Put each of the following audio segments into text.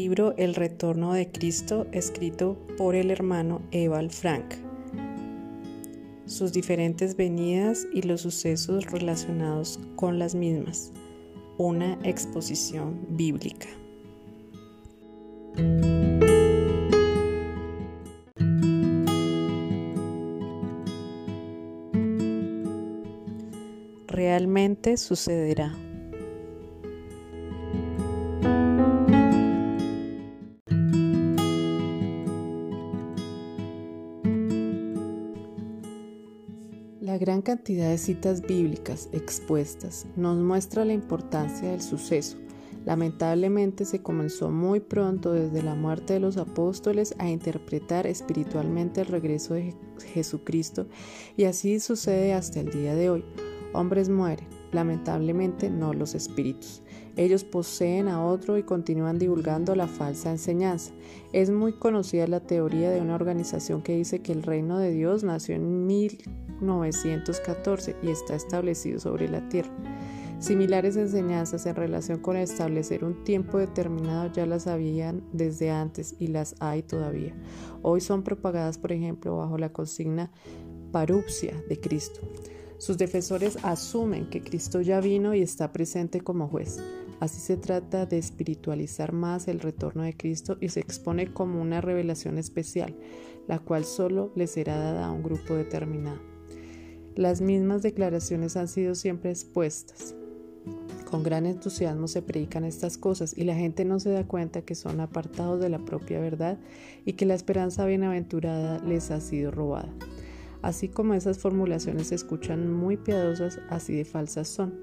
Libro El Retorno de Cristo, escrito por el hermano Eval Frank. Sus diferentes venidas y los sucesos relacionados con las mismas. Una exposición bíblica. Realmente sucederá. Gran cantidad de citas bíblicas expuestas nos muestra la importancia del suceso. Lamentablemente se comenzó muy pronto desde la muerte de los apóstoles a interpretar espiritualmente el regreso de Jesucristo y así sucede hasta el día de hoy. Hombres mueren, lamentablemente no los espíritus. Ellos poseen a otro y continúan divulgando la falsa enseñanza. Es muy conocida la teoría de una organización que dice que el reino de Dios nació en 1914 y está establecido sobre la tierra. Similares enseñanzas en relación con establecer un tiempo determinado ya las habían desde antes y las hay todavía. Hoy son propagadas, por ejemplo, bajo la consigna parupsia de Cristo. Sus defensores asumen que Cristo ya vino y está presente como juez. Así se trata de espiritualizar más el retorno de Cristo y se expone como una revelación especial, la cual solo le será dada a un grupo determinado. Las mismas declaraciones han sido siempre expuestas. Con gran entusiasmo se predican estas cosas y la gente no se da cuenta que son apartados de la propia verdad y que la esperanza bienaventurada les ha sido robada. Así como esas formulaciones se escuchan muy piadosas, así de falsas son.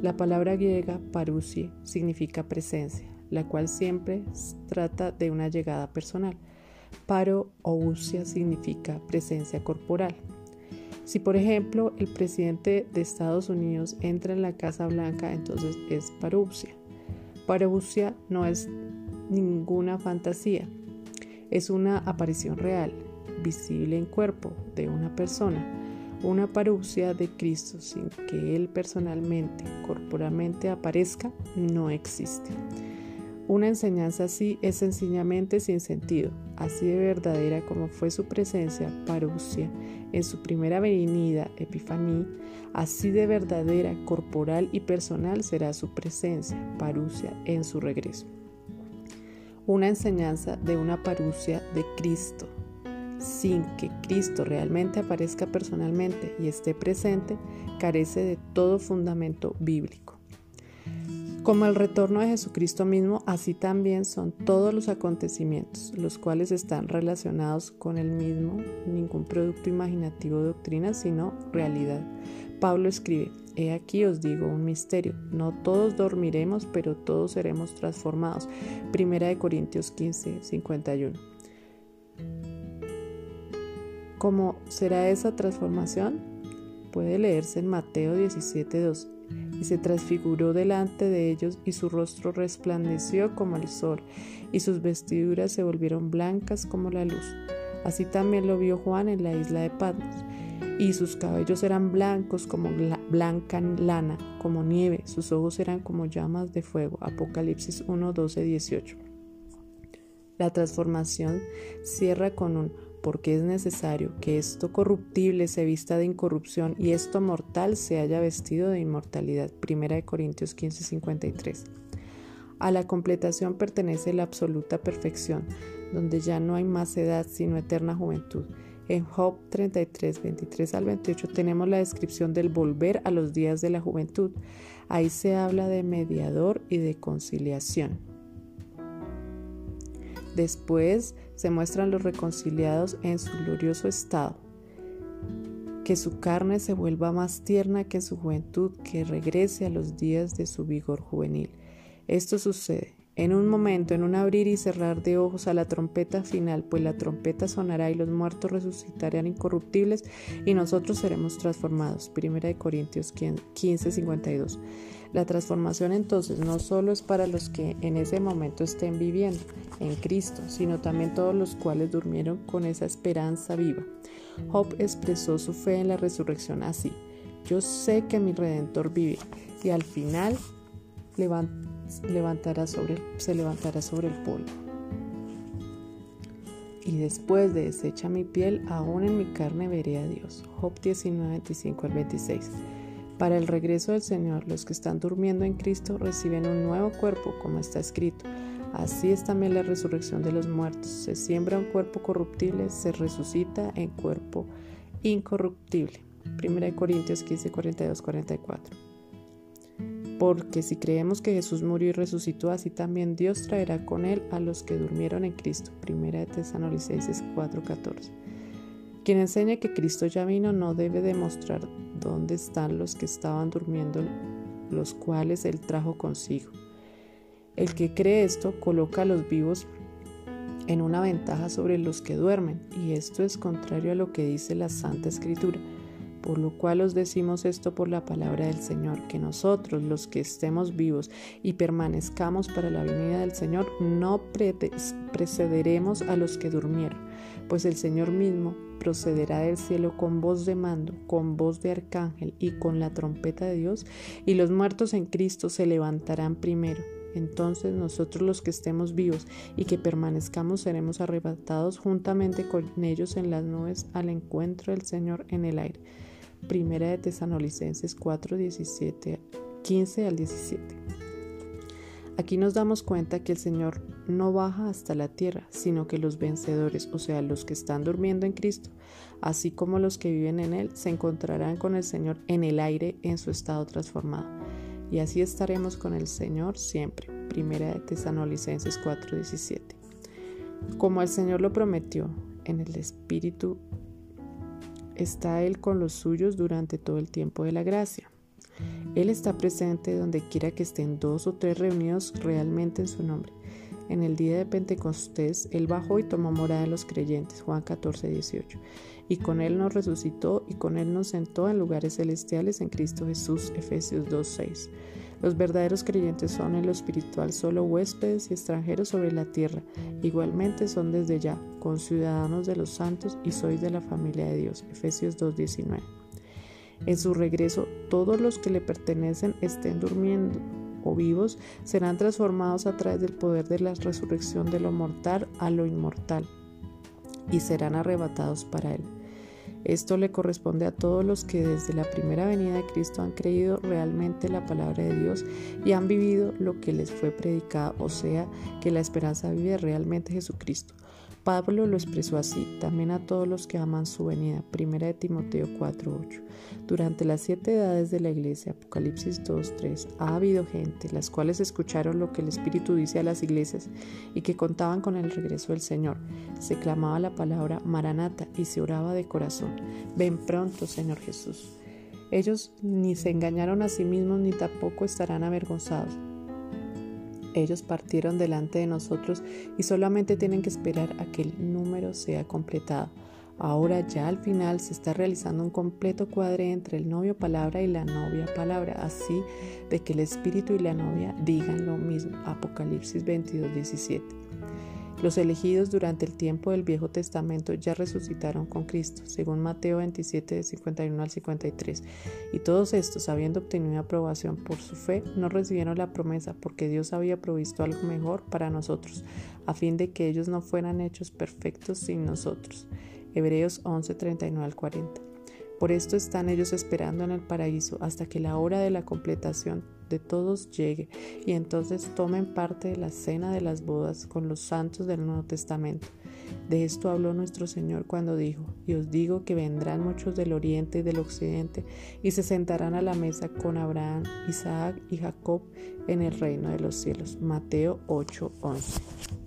La palabra griega parusie significa presencia, la cual siempre trata de una llegada personal. Paro o significa presencia corporal. Si por ejemplo el presidente de Estados Unidos entra en la Casa Blanca, entonces es parousia. Parousia no es ninguna fantasía, es una aparición real, visible en cuerpo de una persona, una parucia de Cristo sin que Él personalmente, corporalmente aparezca, no existe. Una enseñanza así es sencillamente sin sentido, así de verdadera como fue su presencia, parucia, en su primera venida, epifanía, así de verdadera, corporal y personal será su presencia, parucia, en su regreso. Una enseñanza de una parucia de Cristo, sin que Cristo realmente aparezca personalmente y esté presente, carece de todo fundamento bíblico. Como el retorno de Jesucristo mismo, así también son todos los acontecimientos, los cuales están relacionados con el mismo, ningún producto imaginativo de doctrina, sino realidad. Pablo escribe, He aquí os digo un misterio, no todos dormiremos, pero todos seremos transformados. Primera de Corintios 15, 51. ¿Cómo será esa transformación? Puede leerse en Mateo 17:2. Y se transfiguró delante de ellos y su rostro resplandeció como el sol y sus vestiduras se volvieron blancas como la luz. Así también lo vio Juan en la isla de Patmos. Y sus cabellos eran blancos como blanca lana, como nieve, sus ojos eran como llamas de fuego. Apocalipsis 1, 12, 18. La transformación cierra con un porque es necesario que esto corruptible se vista de incorrupción y esto mortal se haya vestido de inmortalidad. 1 Corintios 15:53. A la completación pertenece la absoluta perfección, donde ya no hay más edad sino eterna juventud. En Job 33, 23 al 28 tenemos la descripción del volver a los días de la juventud. Ahí se habla de mediador y de conciliación. Después se muestran los reconciliados en su glorioso estado, que su carne se vuelva más tierna que su juventud, que regrese a los días de su vigor juvenil. Esto sucede en un momento, en un abrir y cerrar de ojos a la trompeta final, pues la trompeta sonará y los muertos resucitarán incorruptibles y nosotros seremos transformados. Primera de Corintios 15, 52. La transformación entonces no solo es para los que en ese momento estén viviendo en Cristo, sino también todos los cuales durmieron con esa esperanza viva. Job expresó su fe en la resurrección así. Yo sé que mi redentor vive y al final levantará sobre, se levantará sobre el polvo. y después de deshecha mi piel, aún en mi carne veré a Dios. Job 19, 25 al 26. Para el regreso del Señor, los que están durmiendo en Cristo reciben un nuevo cuerpo, como está escrito. Así es también la resurrección de los muertos. Se siembra un cuerpo corruptible, se resucita en cuerpo incorruptible. 1 Corintios 15, 42, 44. Porque si creemos que Jesús murió y resucitó, así también Dios traerá con él a los que durmieron en Cristo. 1 de Tesalonicenses 4:14. Quien enseña que Cristo ya vino no debe demostrar dónde están los que estaban durmiendo, los cuales él trajo consigo. El que cree esto coloca a los vivos en una ventaja sobre los que duermen, y esto es contrario a lo que dice la Santa Escritura. Por lo cual os decimos esto por la palabra del Señor, que nosotros, los que estemos vivos y permanezcamos para la venida del Señor, no precederemos a los que durmieron, pues el Señor mismo procederá del cielo con voz de mando, con voz de arcángel y con la trompeta de Dios, y los muertos en Cristo se levantarán primero. Entonces nosotros los que estemos vivos y que permanezcamos seremos arrebatados juntamente con ellos en las nubes al encuentro del Señor en el aire. Primera de Tesanolicenses 4, 17, 15 al 17. Aquí nos damos cuenta que el Señor no baja hasta la tierra, sino que los vencedores, o sea, los que están durmiendo en Cristo, así como los que viven en Él, se encontrarán con el Señor en el aire en su estado transformado. Y así estaremos con el Señor siempre. Primera de Tesanolicenses 4, 17. Como el Señor lo prometió, en el Espíritu está Él con los suyos durante todo el tiempo de la gracia. Él está presente donde quiera que estén dos o tres reunidos realmente en su nombre. En el día de Pentecostés, Él bajó y tomó morada en los creyentes, Juan 14, 18. Y con Él nos resucitó y con Él nos sentó en lugares celestiales en Cristo Jesús, Efesios 2, 6. Los verdaderos creyentes son en lo espiritual solo huéspedes y extranjeros sobre la tierra. Igualmente son desde ya, conciudadanos de los santos y sois de la familia de Dios. Efesios 2.19. En su regreso, todos los que le pertenecen estén durmiendo o vivos serán transformados a través del poder de la resurrección de lo mortal a lo inmortal y serán arrebatados para él. Esto le corresponde a todos los que desde la primera venida de Cristo han creído realmente la palabra de Dios y han vivido lo que les fue predicado, o sea, que la esperanza vive realmente Jesucristo. Pablo lo expresó así, también a todos los que aman su venida. Primera de Timoteo 4:8. Durante las siete edades de la iglesia, Apocalipsis 2:3, ha habido gente, las cuales escucharon lo que el Espíritu dice a las iglesias y que contaban con el regreso del Señor. Se clamaba la palabra Maranata y se oraba de corazón. Ven pronto, Señor Jesús. Ellos ni se engañaron a sí mismos ni tampoco estarán avergonzados ellos partieron delante de nosotros y solamente tienen que esperar a que el número sea completado. Ahora ya al final se está realizando un completo cuadre entre el novio palabra y la novia palabra, así de que el espíritu y la novia digan lo mismo. Apocalipsis 22, 17. Los elegidos durante el tiempo del Viejo Testamento ya resucitaron con Cristo, según Mateo 27, 51 al 53. Y todos estos, habiendo obtenido aprobación por su fe, no recibieron la promesa porque Dios había provisto algo mejor para nosotros, a fin de que ellos no fueran hechos perfectos sin nosotros. Hebreos 11, 39 al 40. Por esto están ellos esperando en el paraíso hasta que la hora de la completación de todos llegue y entonces tomen parte de la cena de las bodas con los santos del Nuevo Testamento. De esto habló nuestro Señor cuando dijo, y os digo que vendrán muchos del oriente y del occidente y se sentarán a la mesa con Abraham, Isaac y Jacob en el reino de los cielos. Mateo 8:11.